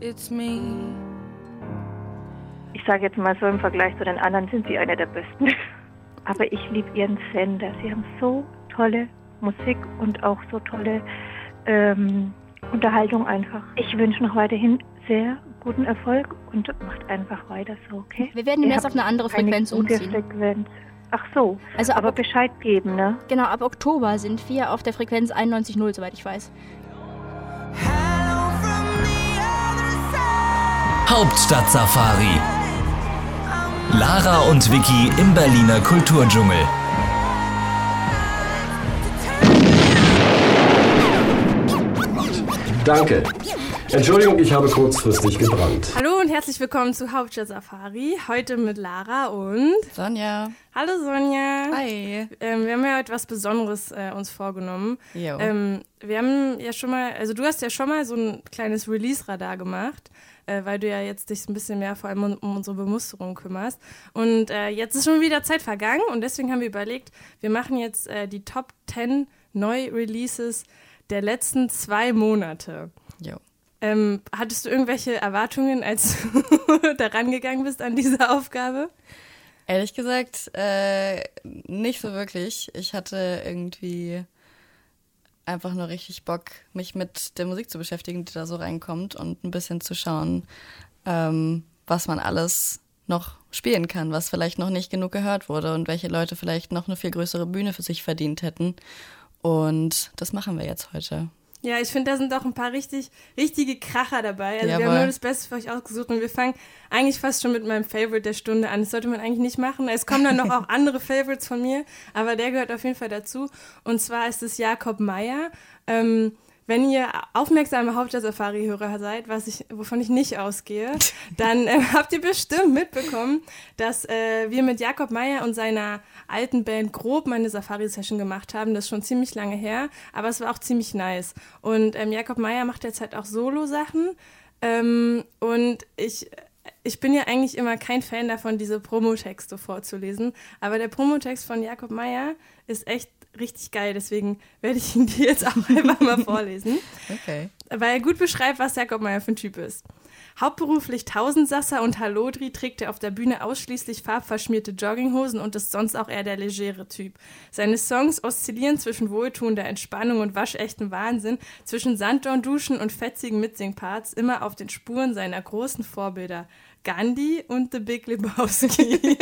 it's me. Ich sage jetzt mal so im Vergleich zu den anderen sind sie eine der besten. Aber ich liebe ihren Sender. Sie haben so tolle Musik und auch so tolle ähm, Unterhaltung einfach. Ich wünsche noch weiterhin sehr guten Erfolg und macht einfach weiter so, okay? Wir werden jetzt auf eine andere Frequenz umziehen. Frequenz. Ach so, Also ab, aber Bescheid geben, ne? genau, ab Oktober sind wir auf der Frequenz 91.0, soweit ich weiß. Hauptstadt-Safari. Lara und Vicky im Berliner Kulturdschungel. Danke. Entschuldigung, ich habe kurzfristig gebrannt. Hallo und herzlich willkommen zu Hauptstadt Safari. Heute mit Lara und. Sonja. Hallo Sonja. Hi. Ähm, wir haben ja heute was Besonderes äh, uns vorgenommen. Jo. Ähm, wir haben ja schon mal, also du hast ja schon mal so ein kleines Release-Radar gemacht, äh, weil du ja jetzt dich ein bisschen mehr vor allem um, um unsere Bemusterung kümmerst. Und äh, jetzt ist schon wieder Zeit vergangen und deswegen haben wir überlegt, wir machen jetzt äh, die Top 10 Neu-Releases der letzten zwei Monate. Jo. Ähm, hattest du irgendwelche Erwartungen, als du da rangegangen bist an diese Aufgabe? Ehrlich gesagt, äh, nicht so wirklich. Ich hatte irgendwie einfach nur richtig Bock, mich mit der Musik zu beschäftigen, die da so reinkommt und ein bisschen zu schauen, ähm, was man alles noch spielen kann, was vielleicht noch nicht genug gehört wurde und welche Leute vielleicht noch eine viel größere Bühne für sich verdient hätten. Und das machen wir jetzt heute. Ja, ich finde, da sind auch ein paar richtig, richtige Kracher dabei. Also wir haben Jawohl. nur das Beste für euch ausgesucht und wir fangen eigentlich fast schon mit meinem Favorite der Stunde an. Das sollte man eigentlich nicht machen. Es kommen dann noch auch andere Favorites von mir, aber der gehört auf jeden Fall dazu. Und zwar ist es Jakob Meyer. Ähm, wenn ihr aufmerksame Hauptstadt-Safari-Hörer seid, was ich, wovon ich nicht ausgehe, dann äh, habt ihr bestimmt mitbekommen, dass äh, wir mit Jakob Meyer und seiner alten Band grob mal eine Safari-Session gemacht haben. Das ist schon ziemlich lange her, aber es war auch ziemlich nice. Und ähm, Jakob Meyer macht jetzt halt auch Solo-Sachen. Ähm, und ich, ich bin ja eigentlich immer kein Fan davon, diese Promotexte vorzulesen. Aber der Promotext von Jakob Meyer ist echt richtig geil. Deswegen werde ich ihn dir jetzt auch einfach mal vorlesen. Okay. Weil er gut beschreibt, was Jakob Meyer für ein Typ ist. Hauptberuflich Tausendsasser und Hallodri trägt er auf der Bühne ausschließlich farbverschmierte Jogginghosen und ist sonst auch eher der legere Typ. Seine Songs oszillieren zwischen wohltuender Entspannung und waschechten Wahnsinn, zwischen Sanddornduschen und fetzigen Mitsingparts, immer auf den Spuren seiner großen Vorbilder. Gandhi und The Big Lebowski.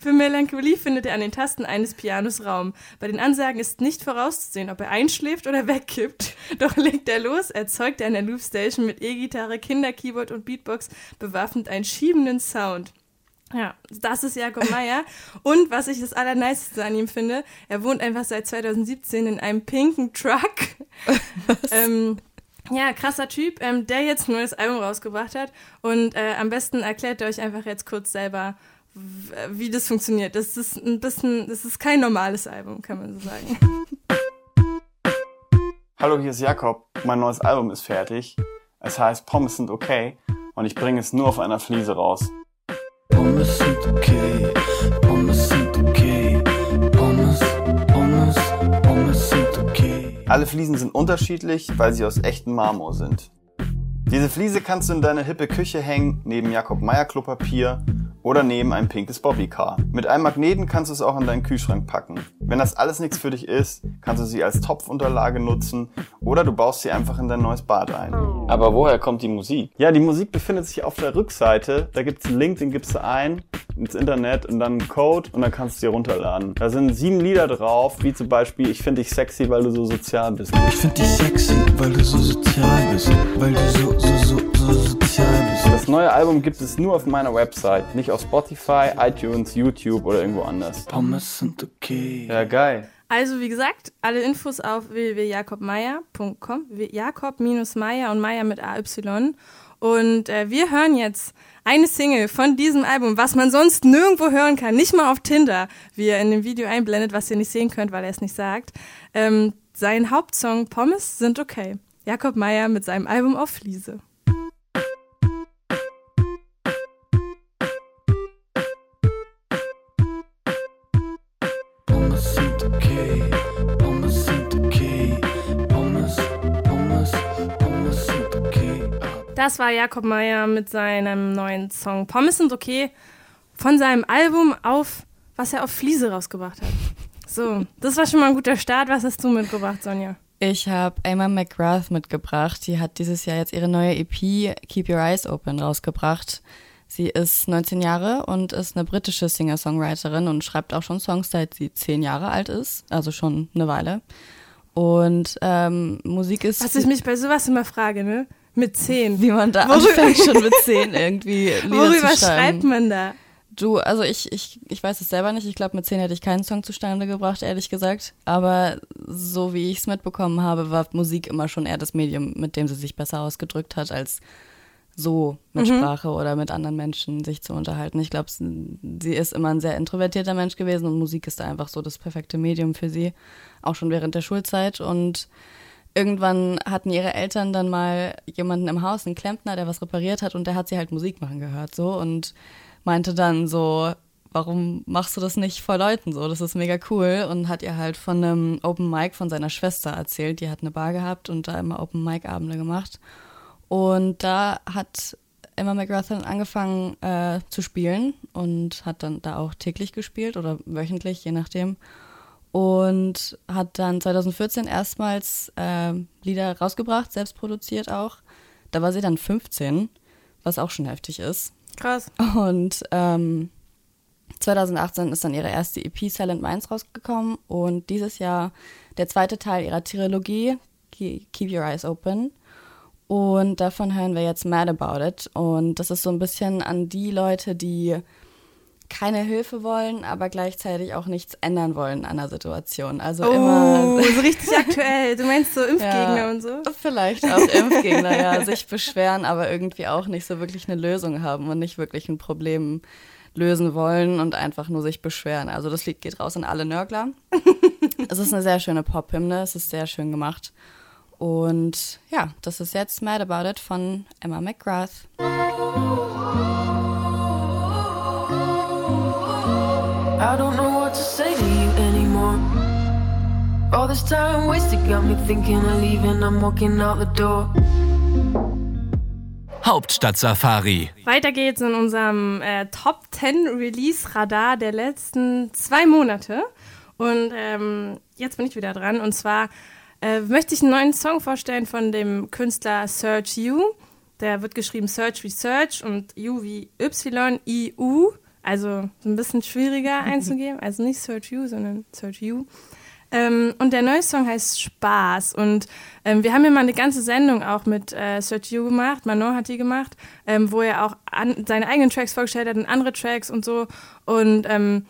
Für Melancholie findet er an den Tasten eines Pianos Raum. Bei den Ansagen ist nicht vorauszusehen, ob er einschläft oder wegkippt. Doch legt er los, erzeugt er an der Loopstation mit E-Gitarre, Kinderkeyboard und Beatbox bewaffnet einen schiebenden Sound. Ja, das ist Jakob Meyer. Und was ich das Allerniceste an ihm finde, er wohnt einfach seit 2017 in einem pinken Truck. ähm, ja, krasser Typ, ähm, der jetzt ein neues Album rausgebracht hat. Und äh, am besten erklärt er euch einfach jetzt kurz selber, wie das funktioniert. Das ist ein bisschen, das ist kein normales Album, kann man so sagen. Hallo, hier ist Jakob. Mein neues Album ist fertig. Es heißt Pommes sind okay und ich bringe es nur auf einer Fliese raus. Pommes sind okay, Alle Fliesen sind unterschiedlich, weil sie aus echtem Marmor sind. Diese Fliese kannst du in deine hippe Küche hängen, neben Jakob Meyer Klopapier oder neben ein pinkes Bobbycar. Mit einem Magneten kannst du es auch in deinen Kühlschrank packen. Wenn das alles nichts für dich ist, kannst du sie als Topfunterlage nutzen oder du baust sie einfach in dein neues Bad ein. Aber woher kommt die Musik? Ja, die Musik befindet sich auf der Rückseite. Da gibt's einen Link, den gibst du ein ins Internet und dann einen Code und dann kannst du dir runterladen. Da sind sieben Lieder drauf, wie zum Beispiel Ich finde dich sexy, weil du so sozial bist. Ich find dich sexy, weil du so sozial bist, weil du so, so, so, so sozial bist. Das neue Album gibt es nur auf meiner Website, nicht auf Spotify, iTunes, YouTube oder irgendwo anders. Pommes sind okay. Ja, geil. Also wie gesagt, alle Infos auf www.jakobmeier.com, Jakob-Meier und Meier mit AY. Und äh, wir hören jetzt eine Single von diesem Album, was man sonst nirgendwo hören kann, nicht mal auf Tinder, wie er in dem Video einblendet, was ihr nicht sehen könnt, weil er es nicht sagt. Ähm, sein Hauptsong Pommes sind okay. Jakob Meier mit seinem Album auf Fliese. Das war Jakob Meyer mit seinem neuen Song Pommes sind okay von seinem Album auf, was er auf Fliese rausgebracht hat. So, das war schon mal ein guter Start. Was hast du mitgebracht, Sonja? Ich habe Emma McGrath mitgebracht. Die hat dieses Jahr jetzt ihre neue EP Keep Your Eyes Open rausgebracht. Sie ist 19 Jahre und ist eine britische Singer-Songwriterin und schreibt auch schon Songs, seit sie 10 Jahre alt ist, also schon eine Weile. Und ähm, Musik ist. Was ich mich bei sowas immer frage, ne? Mit 10. Wie man da Worüber anfängt, schon mit 10 irgendwie Lieder Worüber zu schreiben. schreibt man da? Du, also ich, ich, ich weiß es selber nicht. Ich glaube, mit 10 hätte ich keinen Song zustande gebracht, ehrlich gesagt. Aber so wie ich es mitbekommen habe, war Musik immer schon eher das Medium, mit dem sie sich besser ausgedrückt hat, als so mit mhm. Sprache oder mit anderen Menschen sich zu unterhalten. Ich glaube, sie ist immer ein sehr introvertierter Mensch gewesen und Musik ist da einfach so das perfekte Medium für sie, auch schon während der Schulzeit. Und irgendwann hatten ihre Eltern dann mal jemanden im Haus, einen Klempner, der was repariert hat und der hat sie halt Musik machen gehört so und meinte dann so, warum machst du das nicht vor Leuten so? Das ist mega cool. Und hat ihr halt von einem Open Mic von seiner Schwester erzählt. Die hat eine Bar gehabt und da immer Open Mic Abende gemacht. Und da hat Emma McGrath dann angefangen äh, zu spielen und hat dann da auch täglich gespielt oder wöchentlich, je nachdem. Und hat dann 2014 erstmals äh, Lieder rausgebracht, selbst produziert auch. Da war sie dann 15, was auch schon heftig ist. Krass. Und ähm, 2018 ist dann ihre erste EP Silent Minds rausgekommen und dieses Jahr der zweite Teil ihrer Trilogie Keep Your Eyes Open. Und davon hören wir jetzt Mad About It. Und das ist so ein bisschen an die Leute, die keine Hilfe wollen, aber gleichzeitig auch nichts ändern wollen an der Situation. Also oh, immer. so richtig aktuell. Du meinst so Impfgegner ja, und so? Vielleicht auch Impfgegner, ja. Sich beschweren, aber irgendwie auch nicht so wirklich eine Lösung haben und nicht wirklich ein Problem lösen wollen und einfach nur sich beschweren. Also das Lied geht raus an alle Nörgler. es ist eine sehr schöne Pop-Hymne, es ist sehr schön gemacht. Und ja, das ist jetzt Mad About It von Emma McGrath. I don't know what to say to you anymore. All this time wasted got me thinking of leaving. I'm walking out the door. Hauptstadt Safari. Weiter geht's in unserem äh, Top 10 Release Radar der letzten zwei Monate. Und ähm, jetzt bin ich wieder dran. Und zwar äh, möchte ich einen neuen Song vorstellen von dem Künstler Search You. Der wird geschrieben Search wie Search und U wie Y-I-U. Also ein bisschen schwieriger einzugeben. Also nicht Search You, sondern Search You. Ähm, und der neue Song heißt Spaß. Und ähm, wir haben ja mal eine ganze Sendung auch mit äh, Search You gemacht. Manon hat die gemacht, ähm, wo er auch an, seine eigenen Tracks vorgestellt hat und andere Tracks und so. Und ähm,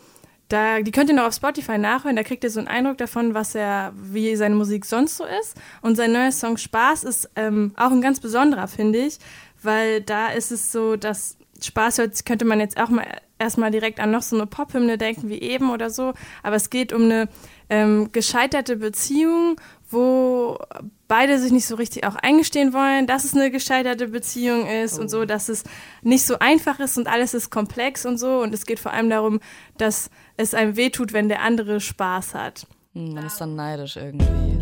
da, die könnt ihr noch auf Spotify nachhören, da kriegt ihr so einen Eindruck davon, was er, wie seine Musik sonst so ist. Und sein neuer Song Spaß ist ähm, auch ein ganz besonderer, finde ich, weil da ist es so, dass Spaß hört, könnte man jetzt auch mal erstmal direkt an noch so eine Pop-Hymne denken wie eben oder so, aber es geht um eine ähm, gescheiterte Beziehung, wo beide sich nicht so richtig auch eingestehen wollen, dass es eine gescheiterte Beziehung ist oh. und so, dass es nicht so einfach ist und alles ist komplex und so. Und es geht vor allem darum, dass es einem wehtut, wenn der andere Spaß hat. Hm, man ist dann neidisch irgendwie.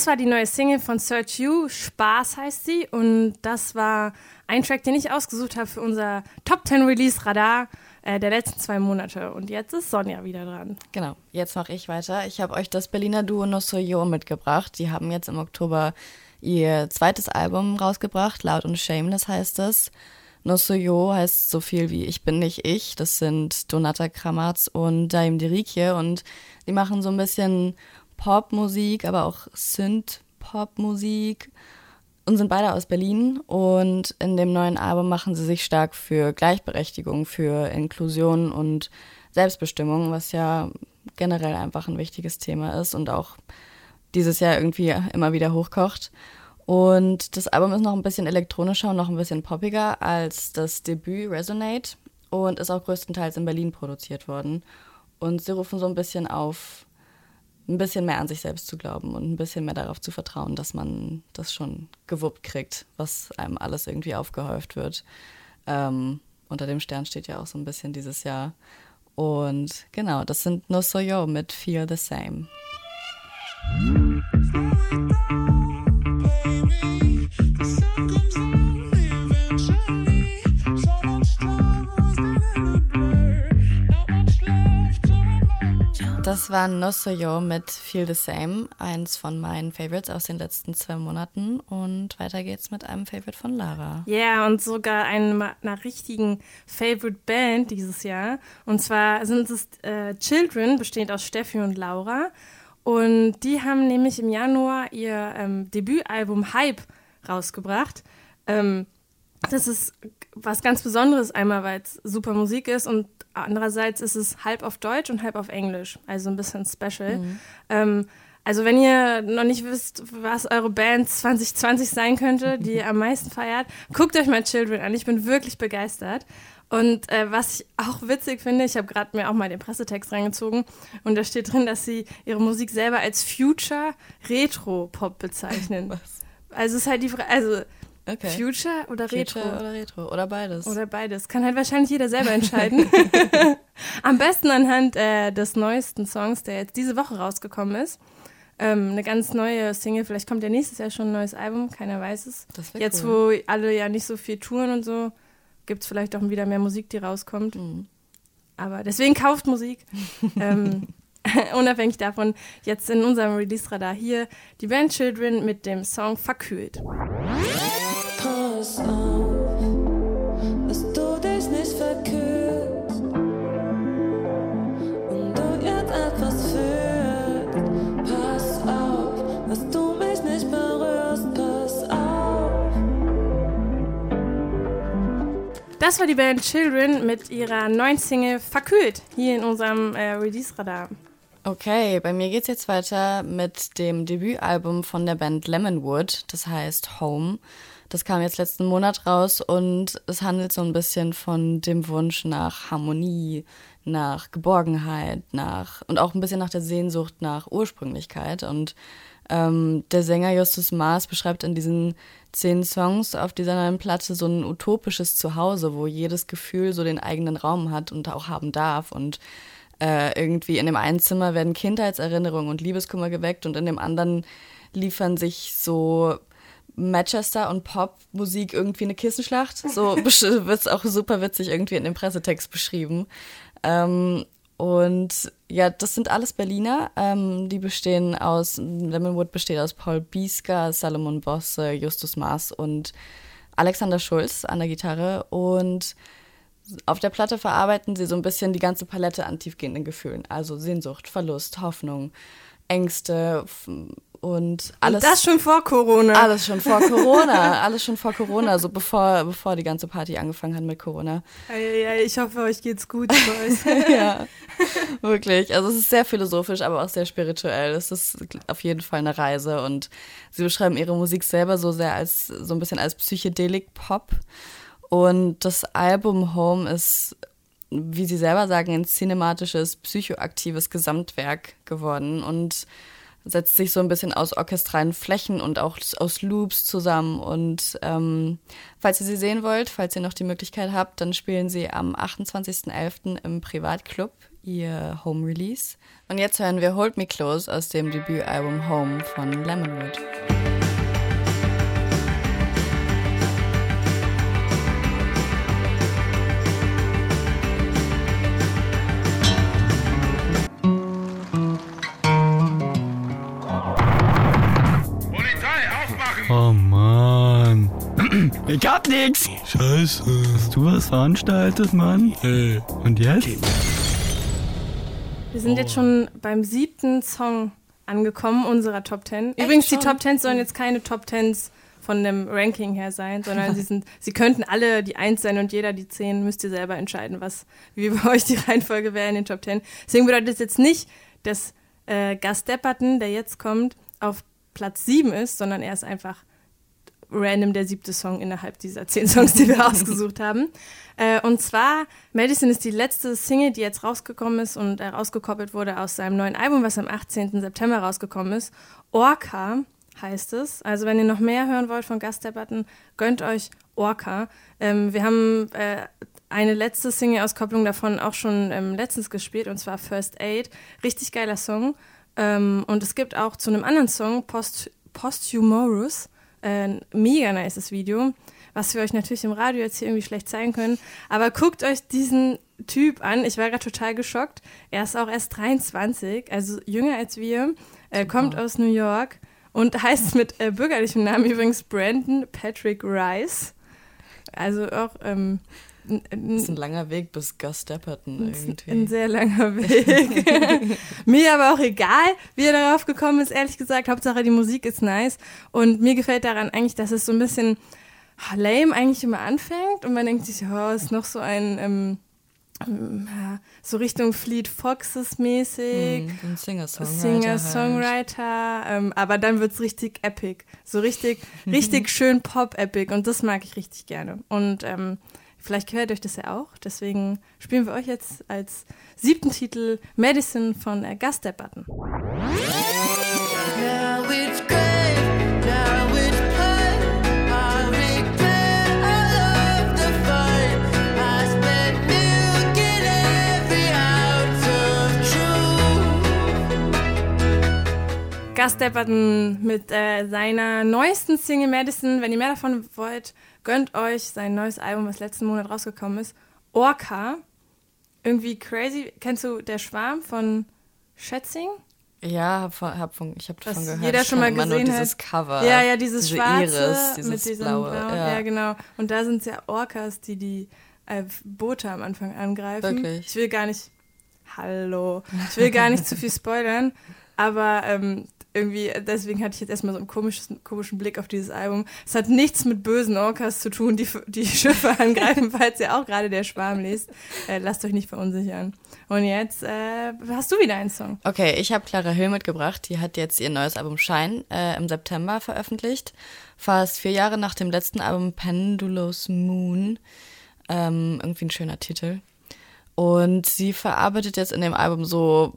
Das war die neue Single von Search You, Spaß heißt sie. Und das war ein Track, den ich ausgesucht habe für unser Top 10 Release Radar äh, der letzten zwei Monate. Und jetzt ist Sonja wieder dran. Genau, jetzt mache ich weiter. Ich habe euch das Berliner Duo No Yo mitgebracht. Die haben jetzt im Oktober ihr zweites Album rausgebracht, Loud und Shameless heißt es. No Yo heißt so viel wie Ich bin nicht ich. Das sind Donata Kramatz und Daim Dirikje und die machen so ein bisschen Popmusik, aber auch Synth-Popmusik und sind beide aus Berlin. Und in dem neuen Album machen sie sich stark für Gleichberechtigung, für Inklusion und Selbstbestimmung, was ja generell einfach ein wichtiges Thema ist und auch dieses Jahr irgendwie immer wieder hochkocht. Und das Album ist noch ein bisschen elektronischer und noch ein bisschen poppiger als das Debüt Resonate und ist auch größtenteils in Berlin produziert worden. Und sie rufen so ein bisschen auf ein bisschen mehr an sich selbst zu glauben und ein bisschen mehr darauf zu vertrauen, dass man das schon gewuppt kriegt, was einem alles irgendwie aufgehäuft wird. Ähm, unter dem Stern steht ja auch so ein bisschen dieses Jahr. Und genau, das sind No So Yo mit Feel the Same. Das war No So Yo mit Feel the Same, eins von meinen Favorites aus den letzten zwei Monaten. Und weiter geht's mit einem Favorite von Lara. Ja, yeah, und sogar einer, einer richtigen Favorite Band dieses Jahr. Und zwar sind es äh, Children, bestehend aus Steffi und Laura. Und die haben nämlich im Januar ihr ähm, Debütalbum Hype rausgebracht. Ähm, das ist was ganz Besonderes, einmal weil es super Musik ist und andererseits ist es halb auf Deutsch und halb auf Englisch, also ein bisschen special. Mhm. Ähm, also wenn ihr noch nicht wisst, was eure Band 2020 sein könnte, die ihr am meisten feiert, guckt euch mal Children an. Ich bin wirklich begeistert. Und äh, was ich auch witzig finde, ich habe gerade mir auch mal den Pressetext reingezogen und da steht drin, dass sie ihre Musik selber als Future Retro Pop bezeichnen. Was? Also es ist halt die Frage, also Okay. Future oder Retro? Future oder Retro. Oder beides. Oder beides. Kann halt wahrscheinlich jeder selber entscheiden. Am besten anhand äh, des neuesten Songs, der jetzt diese Woche rausgekommen ist. Ähm, eine ganz neue Single. Vielleicht kommt ja nächstes Jahr schon ein neues Album. Keiner weiß es. Jetzt, cool. wo alle ja nicht so viel touren und so, gibt es vielleicht auch wieder mehr Musik, die rauskommt. Mhm. Aber deswegen kauft Musik. ähm, unabhängig davon, jetzt in unserem Release-Radar hier die Band Children mit dem Song Verkühlt. Das war die Band Children mit ihrer neuen Single Verkühlt hier in unserem äh, Release-Radar. Okay, bei mir geht's jetzt weiter mit dem Debütalbum von der Band Lemonwood, das heißt Home. Das kam jetzt letzten Monat raus und es handelt so ein bisschen von dem Wunsch nach Harmonie, nach Geborgenheit, nach und auch ein bisschen nach der Sehnsucht nach Ursprünglichkeit. Und ähm, der Sänger Justus Maas beschreibt in diesen zehn Songs auf dieser neuen Platte so ein utopisches Zuhause, wo jedes Gefühl so den eigenen Raum hat und auch haben darf. Und äh, irgendwie in dem einen Zimmer werden Kindheitserinnerungen und Liebeskummer geweckt und in dem anderen liefern sich so Manchester und Popmusik irgendwie eine Kissenschlacht. So wird es auch super witzig irgendwie in dem Pressetext beschrieben. Ähm, und ja, das sind alles Berliner. Ähm, die bestehen aus, Lemonwood besteht aus Paul Biesker, Salomon Bosse, Justus Maas und Alexander Schulz an der Gitarre. Und auf der Platte verarbeiten sie so ein bisschen die ganze Palette an tiefgehenden Gefühlen. Also Sehnsucht, Verlust, Hoffnung, Ängste und alles. Und das schon vor Corona. Alles schon vor Corona. alles schon vor Corona, so bevor, bevor die ganze Party angefangen hat mit Corona. Ja, ja, ich hoffe, euch geht's gut. ja, wirklich. Also es ist sehr philosophisch, aber auch sehr spirituell. Es ist auf jeden Fall eine Reise und sie beschreiben ihre Musik selber so sehr als, so ein bisschen als Psychedelik-Pop. Und das Album Home ist, wie sie selber sagen, ein cinematisches, psychoaktives Gesamtwerk geworden und setzt sich so ein bisschen aus orchestralen Flächen und auch aus Loops zusammen. Und ähm, falls ihr sie sehen wollt, falls ihr noch die Möglichkeit habt, dann spielen sie am 28.11. im Privatclub ihr Home Release. Und jetzt hören wir Hold Me Close aus dem Debütalbum Home von Lemonwood. Ich hab nix. Scheiße. Hast du was veranstaltet, Mann? Hey. Und jetzt? Wir sind jetzt schon beim siebten Song angekommen, unserer Top Ten. Übrigens, die Top Tens sollen jetzt keine Top Tens von dem Ranking her sein, sondern sie sind, sie könnten alle die Eins sein und jeder die Zehn. Müsst ihr selber entscheiden, was, wie bei euch die Reihenfolge wäre in den Top Ten. Deswegen bedeutet das jetzt nicht, dass äh, Gus Depperton, der jetzt kommt, auf Platz 7 ist, sondern er ist einfach random der siebte Song innerhalb dieser zehn Songs, die wir ausgesucht haben. Äh, und zwar, Medicine ist die letzte Single, die jetzt rausgekommen ist und äh, rausgekoppelt wurde aus seinem neuen Album, was am 18. September rausgekommen ist. Orca heißt es. Also wenn ihr noch mehr hören wollt von Gastdebatten, gönnt euch Orca. Ähm, wir haben äh, eine letzte Single-Auskopplung davon auch schon ähm, letztens gespielt, und zwar First Aid. Richtig geiler Song. Ähm, und es gibt auch zu einem anderen Song, Post, Posthumorous, ein mega nices Video, was wir euch natürlich im Radio jetzt hier irgendwie schlecht zeigen können. Aber guckt euch diesen Typ an. Ich war gerade total geschockt. Er ist auch erst 23, also jünger als wir, äh, kommt aus New York und heißt mit äh, bürgerlichem Namen übrigens Brandon Patrick Rice. Also auch ähm, das ist ein langer Weg bis Gus Dapperton irgendwie. Ein sehr langer Weg. mir aber auch egal, wie er darauf gekommen ist, ehrlich gesagt. Hauptsache die Musik ist nice. Und mir gefällt daran eigentlich, dass es so ein bisschen lame eigentlich immer anfängt. Und man denkt sich, oh, ist noch so ein... Ähm, so Richtung Fleet Foxes mäßig. Mm, ein Singer-Songwriter. Singer-Songwriter. Halt. Ähm, aber dann wird's richtig epic. So richtig, richtig schön Pop-epic. Und das mag ich richtig gerne. Und ähm, Vielleicht gehört euch das ja auch. Deswegen spielen wir euch jetzt als siebten Titel Medicine von äh, Gastdebatten. Gastdebatten mit äh, seiner neuesten Single Medicine. Wenn ihr mehr davon wollt, Gönnt euch sein neues Album, was letzten Monat rausgekommen ist. Orca. Irgendwie crazy. Kennst du Der Schwarm von Schätzing? Ja, hab, hab von, ich habe davon gehört. Jeder schon mal gesehen nur hat. dieses Cover. Ja, ja, dieses diese schwarze Iris, dieses mit diesem blaue. Blau. Ja. Ja. genau. Und da sind es ja Orcas, die die äh, Boote am Anfang angreifen. Wirklich? Ich will gar nicht. Hallo. Ich will gar nicht zu viel spoilern, aber ähm, irgendwie, deswegen hatte ich jetzt erstmal so einen komischen, komischen Blick auf dieses Album. Es hat nichts mit bösen Orcas zu tun, die die Schiffe angreifen, falls ihr auch gerade der Schwarm lest. Äh, lasst euch nicht verunsichern. Und jetzt äh, hast du wieder einen Song. Okay, ich habe Clara Hill mitgebracht. Die hat jetzt ihr neues Album Shine äh, im September veröffentlicht. Fast vier Jahre nach dem letzten Album Pendulous Moon. Ähm, irgendwie ein schöner Titel. Und sie verarbeitet jetzt in dem Album so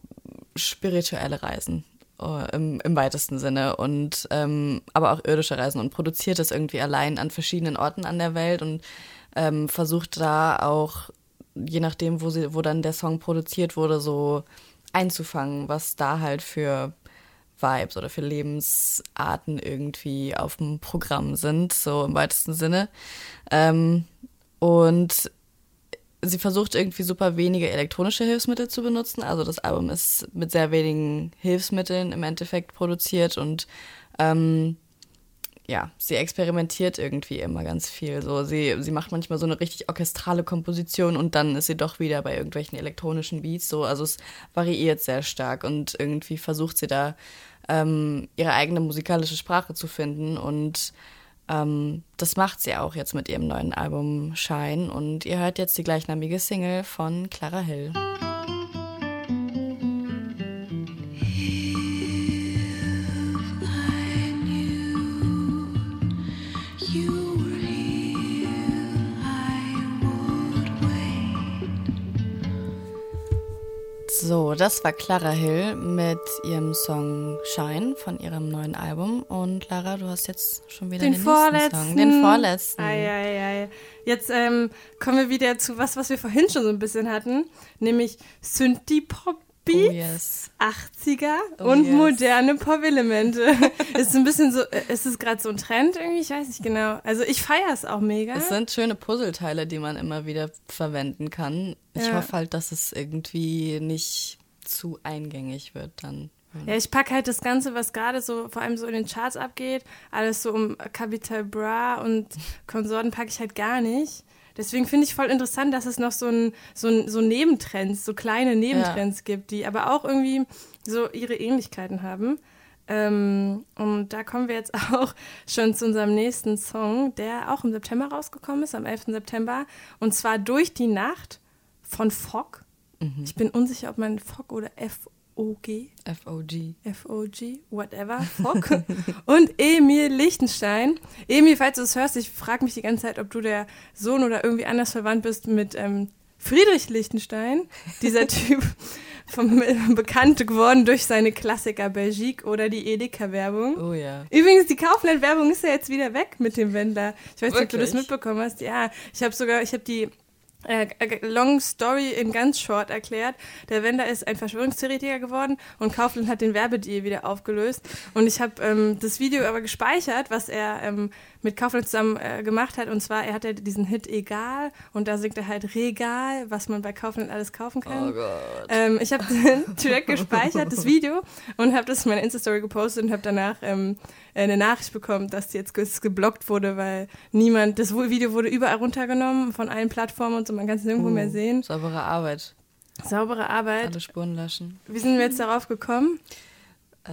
spirituelle Reisen im, im weitesten Sinne und ähm, aber auch irdische Reisen und produziert es irgendwie allein an verschiedenen Orten an der Welt und ähm, versucht da auch, je nachdem, wo sie, wo dann der Song produziert wurde, so einzufangen, was da halt für Vibes oder für Lebensarten irgendwie auf dem Programm sind, so im weitesten Sinne. Ähm, und sie versucht irgendwie super wenige elektronische Hilfsmittel zu benutzen. Also das Album ist mit sehr wenigen Hilfsmitteln im Endeffekt produziert und ähm, ja, sie experimentiert irgendwie immer ganz viel. So, sie, sie macht manchmal so eine richtig orchestrale Komposition und dann ist sie doch wieder bei irgendwelchen elektronischen Beats. So, also es variiert sehr stark und irgendwie versucht sie da ähm, ihre eigene musikalische Sprache zu finden und ähm, das macht sie auch jetzt mit ihrem neuen Album Shine und ihr hört jetzt die gleichnamige Single von Clara Hill. So, das war Clara Hill mit ihrem Song Shine von ihrem neuen Album. Und Clara, du hast jetzt schon wieder Den den, vorletzten. Song. Den vorletzten. Ei, ei, ei. Jetzt ähm, kommen wir wieder zu was, was wir vorhin schon so ein bisschen hatten, nämlich Synthie-Pop. Beats, Oh yes. 80er Oh und yes. moderne Pop-Elemente. ist ein bisschen so, äh, ist es gerade so ein Trend irgendwie? Ich weiß nicht genau. Also ich feiere es auch mega. Es sind schöne Puzzleteile, die man immer wieder verwenden kann. Ich Ja. hoffe halt, dass es irgendwie nicht zu eingängig wird dann. Ja, ich packe halt das Ganze, was gerade so, vor allem so in den Charts abgeht, alles so um Capital Bra und Konsorten packe ich halt gar nicht. Deswegen finde ich voll interessant, dass es noch so ein, so ein, so Nebentrends, so kleine Nebentrends gibt, die aber auch irgendwie so ihre Ähnlichkeiten haben. Ähm, und da kommen wir jetzt auch schon zu unserem nächsten Song, der auch im September rausgekommen ist, am 11. September. Und zwar Durch die Nacht von Fogg. Ich bin unsicher, ob man Fogg oder F-O-G, FOG. F-O-G, whatever, Fock. und Emil Lichtenstein. Emil, falls du es hörst, ich frage mich die ganze Zeit, ob du der Sohn oder irgendwie anders verwandt bist mit ähm, Friedrich Lichtenstein. Dieser Typ vom, äh, bekannt geworden durch seine Klassiker Belgique oder die Edeka-Werbung. Oh ja. Übrigens, die Kaufland-Werbung ist ja jetzt wieder weg mit dem Wendler. Ich weiß nicht, ob du das mitbekommen hast. Ja, ich habe sogar, ich habe die äh, äh, Long Story in ganz short erklärt. Der Wender ist ein Verschwörungstheoretiker geworden und Kaufland hat den Werbedeal wieder aufgelöst. Und ich habe ähm, das Video aber gespeichert, was er ähm, mit Kaufland zusammen äh, gemacht hat. Und zwar, er hat ja diesen Hit Egal und da singt er halt Regal, was man bei Kaufland alles kaufen kann. Oh Gott. Ähm, ich habe den Track gespeichert, das Video, und habe das in meiner Insta-Story gepostet und habe danach ähm, eine Nachricht bekommen, dass die jetzt ge geblockt wurde, weil niemand, das Video wurde überall runtergenommen von allen Plattformen und so, man kann es nirgendwo Uh, mehr sehen. Saubere Arbeit. Saubere Arbeit. Alle Spuren löschen. Wie sind wir jetzt darauf gekommen? Äh,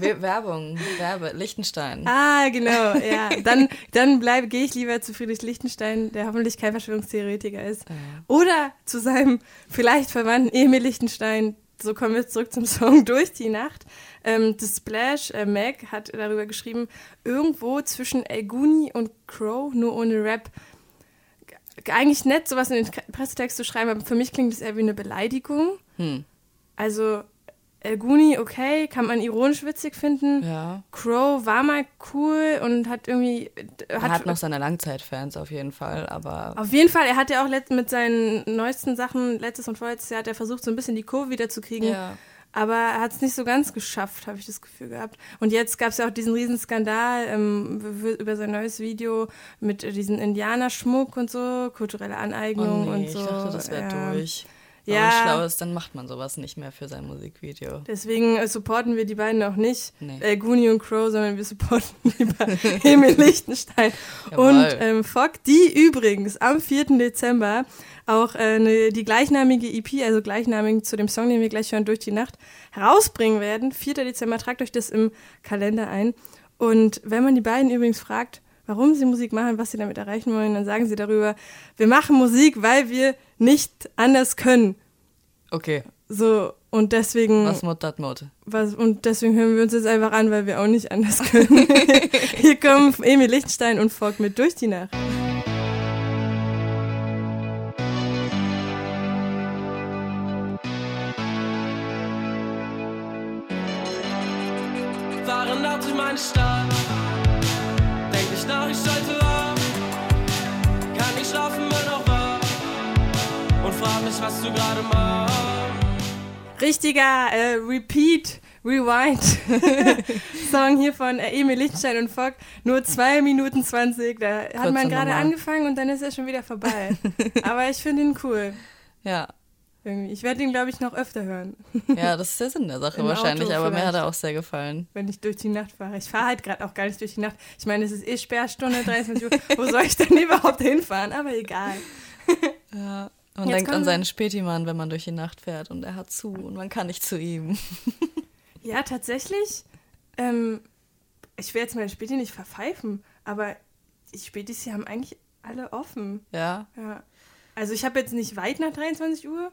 Werbung, Werbe, Liechtenstein. Ah, genau, ja. Dann, dann bleibe, gehe ich lieber zu Friedrich Lichtenstein, der hoffentlich kein Verschwörungstheoretiker ist. Oder zu seinem vielleicht Verwandten Emil Lichtenstein. So kommen wir zurück zum Song Durch die Nacht. Ähm, The Splash, äh, Meg, hat darüber geschrieben, irgendwo zwischen El Guni und Crow, nur ohne Rap. Eigentlich nett, sowas in den Pressetext zu schreiben, aber für mich klingt das eher wie eine Beleidigung. Hm. Also, El Guni, okay, kann man ironisch witzig finden. Ja. Crow war mal cool und hat irgendwie. Er hat, noch seine Langzeitfans auf jeden Fall, aber auf jeden Fall, er hat ja auch mit seinen neuesten Sachen, letztes und vorletztes Jahr, hat er versucht, so ein bisschen die Kurve wieder zu kriegen. ja. Aber er hat es nicht so ganz geschafft, habe ich das Gefühl gehabt. Und jetzt gab es ja auch diesen riesen Skandal ähm, über sein neues Video mit äh, diesem Indianerschmuck und so, kulturelle Oh Aneignung nee, und so. ich dachte, das wäre ja. durch. Ja. Ja. Aber schlau ist, dann macht man sowas nicht mehr für sein Musikvideo. Deswegen äh, supporten wir die beiden auch nicht, Nee. äh, Guni und Crow, sondern wir supporten lieber Emil Lichtenstein und ähm, Fock, die übrigens am 4. Dezember auch äh, eine, die gleichnamige EP, also gleichnamig zu dem Song, den wir gleich hören, durch die Nacht, herausbringen werden. 4. Dezember, tragt euch das im Kalender ein. Und wenn man die beiden übrigens fragt, warum sie Musik machen, was sie damit erreichen wollen, dann sagen sie darüber, wir machen Musik, weil wir nicht anders können. Okay, So, und deswegen. was Mut dat Mut. Was, und deswegen hören wir uns jetzt einfach an, weil wir auch nicht anders können. Hier kommen Emil Lichtenstein und Fogg mit durch die Nacht. fahren laut durch meine Stadt. Denk nicht nach, ich schalte frag mich, was du gerade machst. Richtiger äh, Repeat, Rewind Song hier von äh, Emil Lichtenstein und Fogg. Nur 2 Minuten 20. Da hat man gerade angefangen und dann ist er schon wieder vorbei. Aber ich finde ihn cool. Ja. Irgendwie. Ich werde ihn, glaube ich, noch öfter hören, ja, das ist der Sinn der Sache Im wahrscheinlich, Auto aber mir hat er auch sehr gefallen. wenn ich durch die Nacht fahre. Ich fahre halt gerade auch gar nicht durch die Nacht. Ich meine, es ist eh Sperrstunde, 23 Uhr. Wo soll ich denn überhaupt hinfahren? Aber egal. Ja. Man Jetzt denkt an seinen Spätimann, wenn man durch die Nacht fährt und er hat zu und man kann nicht zu ihm. Ja, tatsächlich. Ähm, ich will jetzt meine Späti nicht verpfeifen, aber die Spätis hier haben eigentlich alle offen. Ja. Ja. Also ich habe jetzt nicht weit nach 23 Uhr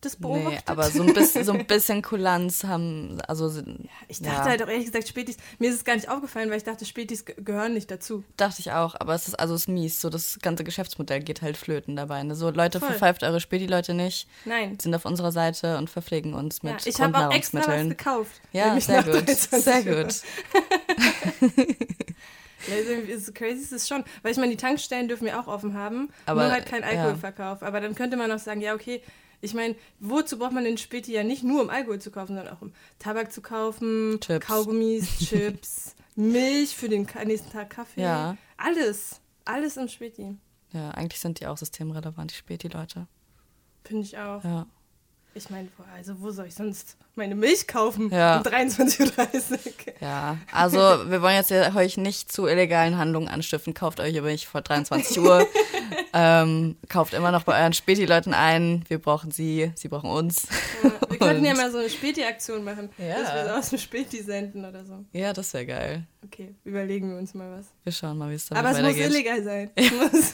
das beobachtet. Nee, aber so ein bisschen, so ein bisschen Kulanz haben, also sind- ich dachte ja, halt auch ehrlich gesagt, Spätis, mir ist es gar nicht aufgefallen, weil ich dachte, Spätis ge- gehören nicht dazu. dachte ich auch, aber es ist also es ist mies, so das ganze Geschäftsmodell geht halt flöten dabei. Ne? So Leute, Voll. verpfeift eure Späti-Leute nicht, Nein. sind auf unserer Seite und verpflegen uns Ja, mit ich habe auch extra was gekauft. Ja, sehr gut, 23 sehr gut. Ja, irgendwie ist so crazy ist es schon. Weil ich meine, die Tankstellen dürfen wir auch offen haben, Aber, nur halt kein ja. Alkoholverkauf. Aber dann könnte man auch sagen, ja, okay, ich meine, wozu braucht man den Späti ja nicht nur um Alkohol zu kaufen, sondern auch um Tabak zu kaufen, Chips. Kaugummis, Chips, Milch für den nächsten Tag Kaffee. Ja. Alles. Alles im Späti. Ja, eigentlich sind die auch systemrelevant, die Späti-Leute. Finde ich auch. Ja. Ich meine, also wo soll ich sonst meine Milch kaufen? Ja. Um 23.30 Uhr. Ja, also wir wollen jetzt ja euch nicht zu illegalen Handlungen anstiften. Kauft euch aber nicht vor 23 Uhr. ähm, kauft immer noch bei euren Späti-Leuten ein. Wir brauchen sie, sie brauchen uns. Wir könnten ja mal so eine Späti-Aktion machen, Ja. dass wir so aus dem Späti senden oder so. Ja, das wäre geil. Okay, überlegen wir uns mal was. Wir schauen mal, wie es damit Aber es muss weitergeht. illegal sein. Es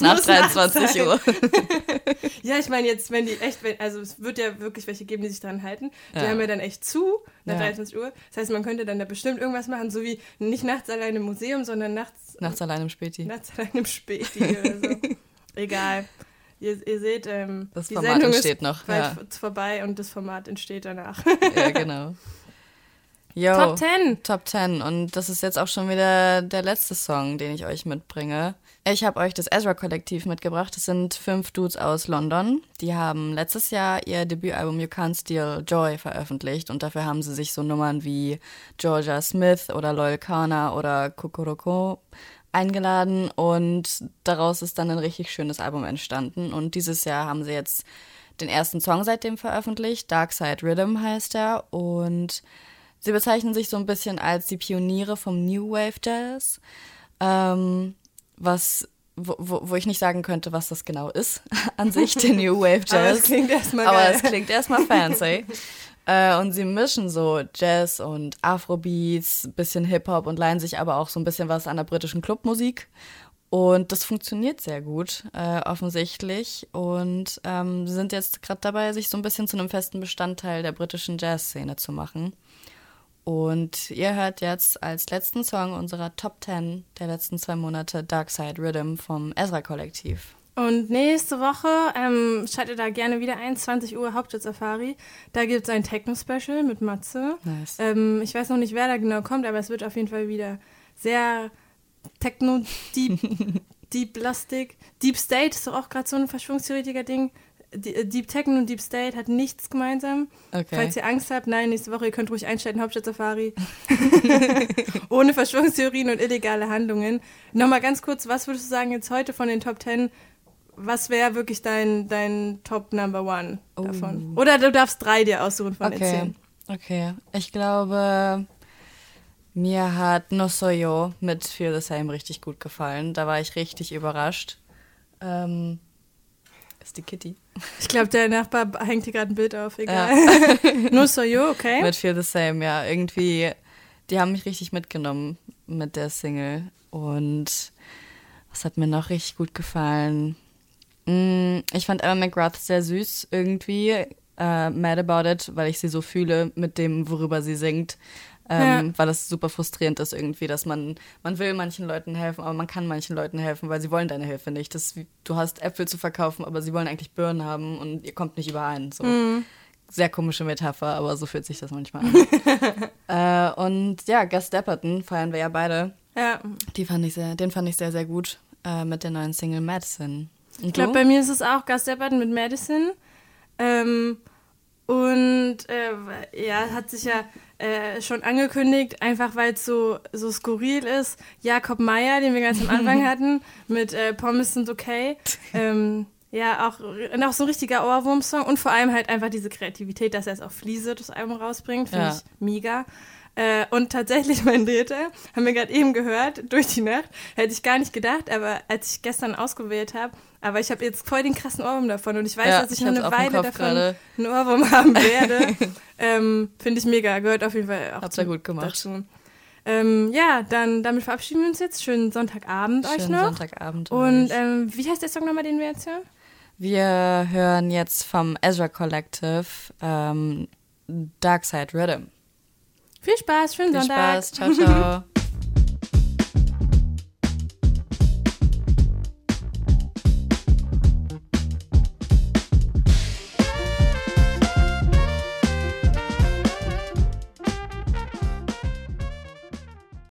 Nach muss 23 nachts sein. Uhr. ja, ich meine jetzt, wenn die echt, also es wird ja wirklich welche geben, die sich daran halten. Die Ja. haben ja dann echt zu nach Ja. 23 Uhr. Das heißt, man könnte dann da bestimmt irgendwas machen, so wie nicht nachts allein im Museum, sondern nachts, Nachts allein im Späti. nachts allein im Späti oder so. Egal. Ihr, ihr seht, ähm, Das die Format Sendung entsteht noch, ja. vorbei und das Format entsteht danach. Ja, genau. Yo, Top 10. Top 10. Und das ist jetzt auch schon wieder der letzte Song, den ich euch mitbringe. Ich habe euch das Ezra-Kollektiv mitgebracht. Das sind fünf Dudes aus London. Die haben letztes Jahr ihr Debütalbum You Can't Steal Joy veröffentlicht. Und dafür haben sie sich so Nummern wie Georgia Smith oder Loyal Kana oder Kokoroko eingeladen. Und daraus ist dann ein richtig schönes Album entstanden. Und dieses Jahr haben sie jetzt den ersten Song seitdem veröffentlicht. Dark Side Rhythm heißt er. Und Sie bezeichnen sich so ein bisschen als die Pioniere vom New Wave Jazz, ähm, was wo, wo, wo ich nicht sagen könnte, was das genau ist an sich, der New Wave Jazz. Aber es klingt erstmal Aber geil. es klingt erstmal fancy. Äh, und sie mischen so Jazz und Afrobeats, bisschen Hip-Hop und leihen sich aber auch so ein bisschen was an der britischen Clubmusik. Und das funktioniert sehr gut, äh, offensichtlich. Und ähm, sie sind jetzt gerade dabei, sich so ein bisschen zu einem festen Bestandteil der britischen Jazzszene zu machen. Und ihr hört jetzt als letzten Song unserer Top 10 der letzten zwei Monate Dark Side Rhythm vom Ezra Kollektiv. Und nächste Woche ähm, schaltet da gerne wieder ein, 20 Uhr Hauptstadt Safari. Da gibt es ein Techno-Special mit Matze. Nice. Ähm, ich weiß noch nicht, wer da genau kommt, aber es wird auf jeden Fall wieder sehr Techno, Deep, Deep State ist doch auch gerade so ein Verschwörungstheoretiker-Ding. Äh, Deep Techno und Deep State hat nichts gemeinsam. Okay. Falls ihr Angst habt, nein, nächste Woche, ihr könnt ruhig einschalten, Hauptstadt Safari. Ohne Verschwörungstheorien und illegale Handlungen. Nochmal ganz kurz, was würdest du sagen jetzt heute von den Top 10? Was wäre wirklich dein, dein Top Number One davon? Oder du darfst drei dir aussuchen von den Okay, zehn. okay. Ich glaube, mir hat No Soy Yo mit Feel the Same richtig gut gefallen. Da war ich richtig überrascht. Ähm, ist die Kitty. Ich glaube, der Nachbar hängt hier gerade ein Bild auf, egal. Nur Soyo, okay. Mit Feel the Same, ja. Irgendwie, die haben mich richtig mitgenommen mit der Single. Und was hat mir noch richtig gut gefallen? Mm, Ich fand Emma McGrath sehr süß irgendwie. Äh, mad about it, weil ich sie so fühle mit dem, worüber sie singt. Ähm, Ja. Weil das super frustrierend ist irgendwie, dass man, man will manchen Leuten helfen, aber man kann manchen Leuten helfen, weil sie wollen deine Hilfe nicht. Das, du hast Äpfel zu verkaufen, aber sie wollen eigentlich Birnen haben und ihr kommt nicht überein. So. Mhm. Sehr komische Metapher, aber so fühlt sich das manchmal an. äh, und ja, Gus Dapperton feiern wir ja beide. Ja. Die fand ich sehr, den fand ich sehr, sehr gut äh, mit der neuen Single Madison. Und Ich glaube, bei mir ist es auch Gus Dapperton mit Madison. Ähm, und äh, ja, hat sich ja äh, schon angekündigt, einfach weil es so, so skurril ist. Jakob Meyer, den wir ganz am Anfang hatten, mit äh, Pommes sind okay. Ähm, ja, auch, auch so ein richtiger Ohrwurm-Song und vor allem halt einfach diese Kreativität, dass er es auf Fliese das Album rausbringt, finde Ja. ich mega. Äh, und tatsächlich mein dritter, haben wir gerade eben gehört, durch die Nacht, hätte ich gar nicht gedacht, aber als ich gestern ausgewählt habe, aber ich habe jetzt voll den krassen Ohrwurm davon und ich weiß, Ja, dass ich ich noch eine Weile davon gerade. einen Ohrwurm haben werde. ähm, finde ich mega, gehört auf jeden Fall auch Habt zum- gut gemacht. dazu. Ähm, ja, dann damit verabschieden wir uns jetzt. Schönen Sonntagabend euch Schönen noch. Sonntagabend Und euch. ähm, wie heißt der Song nochmal, den wir jetzt hören? Wir hören jetzt vom Ezra Collective ähm, Dark Side Rhythm. Viel Spaß, schönen Viel Sonntag. Spaß, ciao, ciao.